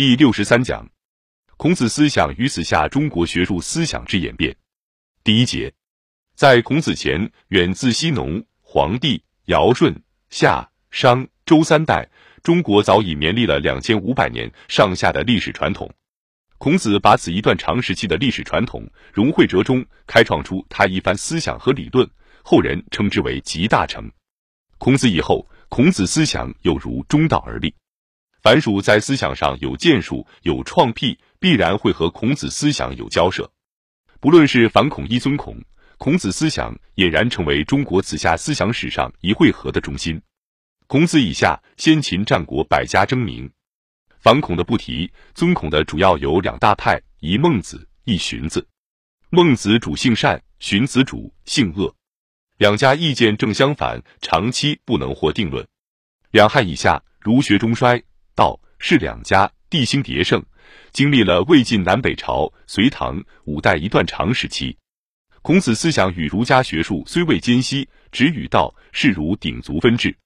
第六十三讲：孔子思想与此下中国学术思想之演变。第一节，在孔子前，远自西农、黄帝、尧舜、夏、商、周三代，中国早已绵历了两千五百年上下的历史传统。孔子把此一段长时期的历史传统融汇折中，开创出他一番思想和理论，后人称之为集大成。孔子以后，孔子思想又如中道而立。凡属在思想上有建树、有创辟，必然会和孔子思想有交涉。不论是反孔、一尊孔，孔子思想俨然成为中国子夏思想史上一汇合的中心。孔子以下，先秦、战国百家争鸣。反孔的不提，尊孔的主要有两大派：一孟子，一荀子。孟子主性善，荀子主性恶，两家意见正相反，长期不能获定论。两汉以下，儒学中衰，道是两家地兴迭盛，经历了魏晋南北朝、隋唐五代一段长时期。孔子思想与儒家学术虽未间隙，直与道是儒鼎足分治。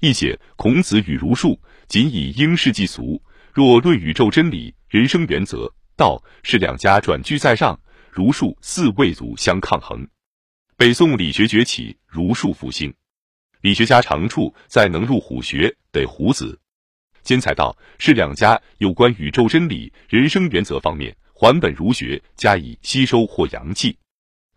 一解孔子与儒术仅以应世即俗。若论宇宙真理、人生原则，道是两家转居在上，儒术似魏族相抗衡。北宋理学崛起，儒术复兴，理学家长处在能入虎穴，得虎子。兼采道是两家有关宇宙真理、人生原则方面，还本儒学加以吸收或扬弃，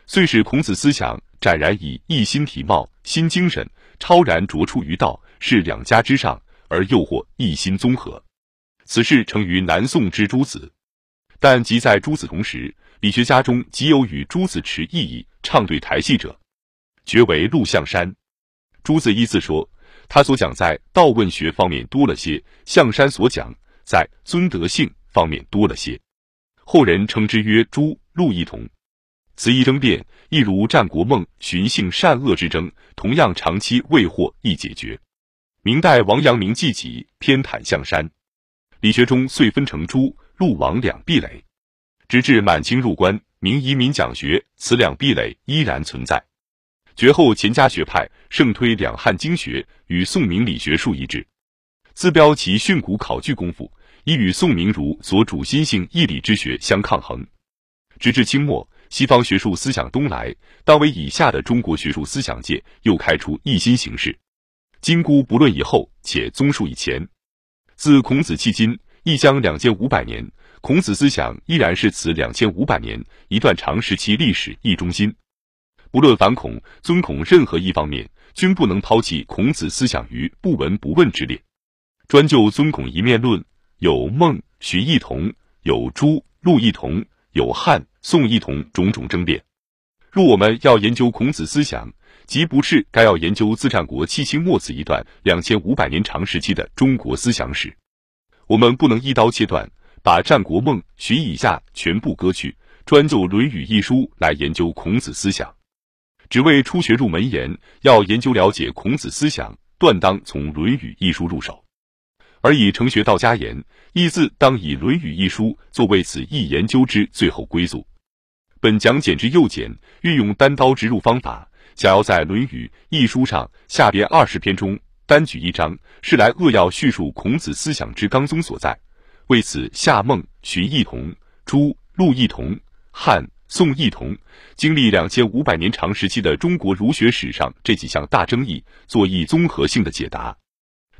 遂使孔子思想展然以一心体貌、新精神，超然卓出于道，是两家之上，而又或一心综合。此事成于南宋之诸子，但即在诸子同时，理学家中极有与诸子持异议、唱对台戏者，绝为陆象山。诸子一字说，他所讲在道问学方面多了些，象山所讲在尊德性方面多了些。后人称之曰诸陆异同。此一争辩，亦如战国孟荀性善恶之争，同样长期未获易解决。明代王阳明记己偏袒象山。理学中遂分成朱、陆、王两壁垒，直至满清入关，明移民讲学，此两壁垒依然存在。绝后钱家学派盛推两汉经学，与宋明理学术一致，自标其训诂考据功夫，已与宋明儒所主心性义理之学相抗衡。直至清末，西方学术思想东来，当为以下的中国学术思想界又开出一新形式。今姑不论以后，且综述以前。自孔子迄今，亦将两千五百年，孔子思想依然是此两千五百年一段长时期历史一中心。不论反孔、尊孔任何一方面，均不能抛弃孔子思想于不闻不问之列。专就尊孔一面论，有孟、荀异同，有朱、陆异同，有汉、宋异同，种种争辩。若我们要研究孔子思想，即不是该要研究自战国七清末子一段两千五百年长时期的中国思想史。我们不能一刀切断，把战国孟荀以下全部割去，专就《论语》一书来研究孔子思想。只为初学入门言，要研究了解孔子思想，断当从《论语》一书入手。而以成学道家言，亦自当以《论语》一书作为此一研究之最后归宿。本讲简之又简，运用单刀直入方法。想要在《论语》一书上下边二十篇中单举一章，是来扼要叙述孔子思想之纲宗所在。为此，夏孟荀异同，朱陆异同，汉宋异同，经历两千五百年长时期的中国儒学史上这几项大争议，做一综合性的解答，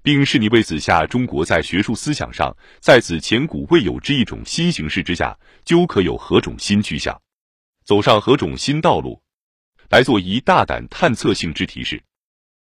并是你为子下中国在学术思想上，在此前古未有之一种新形式之下，究可有何种新趋向，走上何种新道路。来做一大胆探测性之提示。